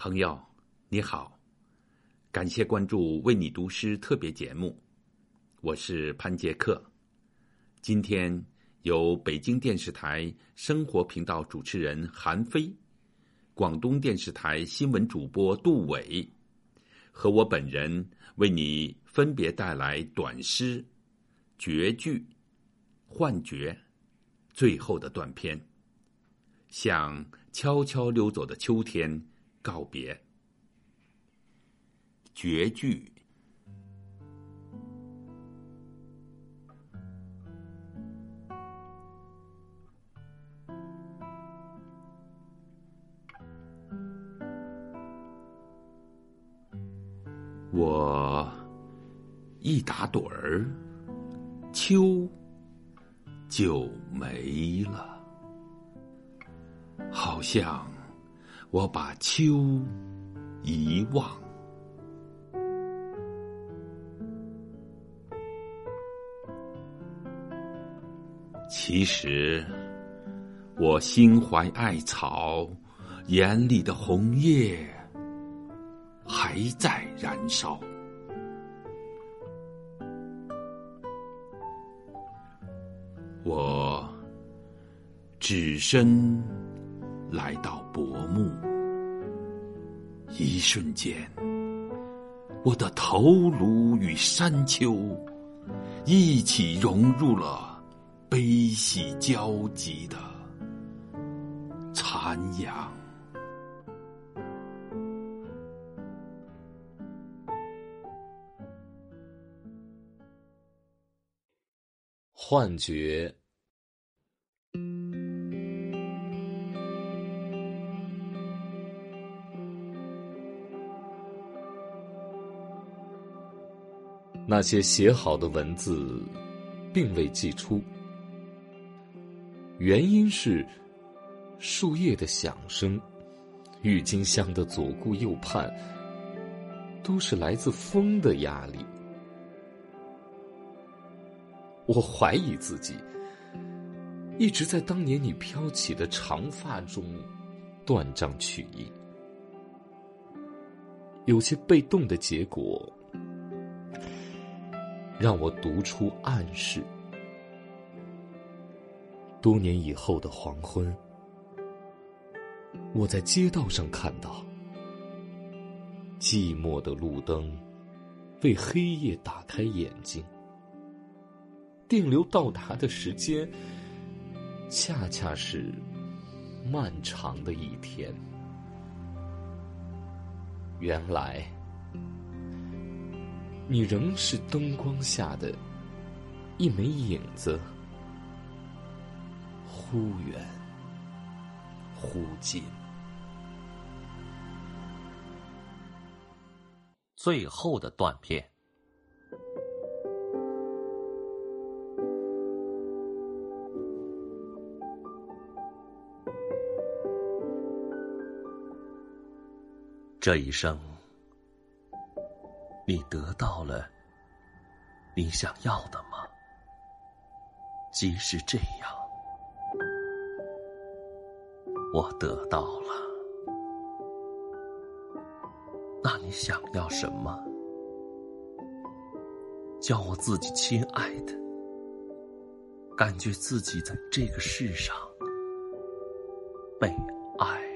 朋友，你好，感谢关注《为你读诗》特别节目，我是潘杰克。今天由北京电视台生活频道主持人韩飞、广东电视台新闻主播杜伟和我本人为你分别带来短诗、绝句《幻觉》最后的断片，像悄悄溜走的秋天。告别，绝句。我一打盹儿，秋就没了，好像。我把秋遗忘，其实我心怀艾草，眼里的红叶还在燃烧。我只身。来到薄暮，一瞬间，我的头颅与山丘一起融入了悲喜交集的残阳。幻觉。那些写好的文字，并未寄出。原因是，树叶的响声，郁金香的左顾右盼，都是来自风的压力。我怀疑自己，一直在当年你飘起的长发中断章取义，有些被动的结果。让我读出暗示。多年以后的黄昏，我在街道上看到寂寞的路灯为黑夜打开眼睛。电流到达的时间，恰恰是漫长的一天。原来。你仍是灯光下的一枚影子，忽远忽近。最后的断片。这一生。你得到了你想要的吗？即使这样，我得到了。那你想要什么？叫我自己亲爱的，感觉自己在这个世上被爱。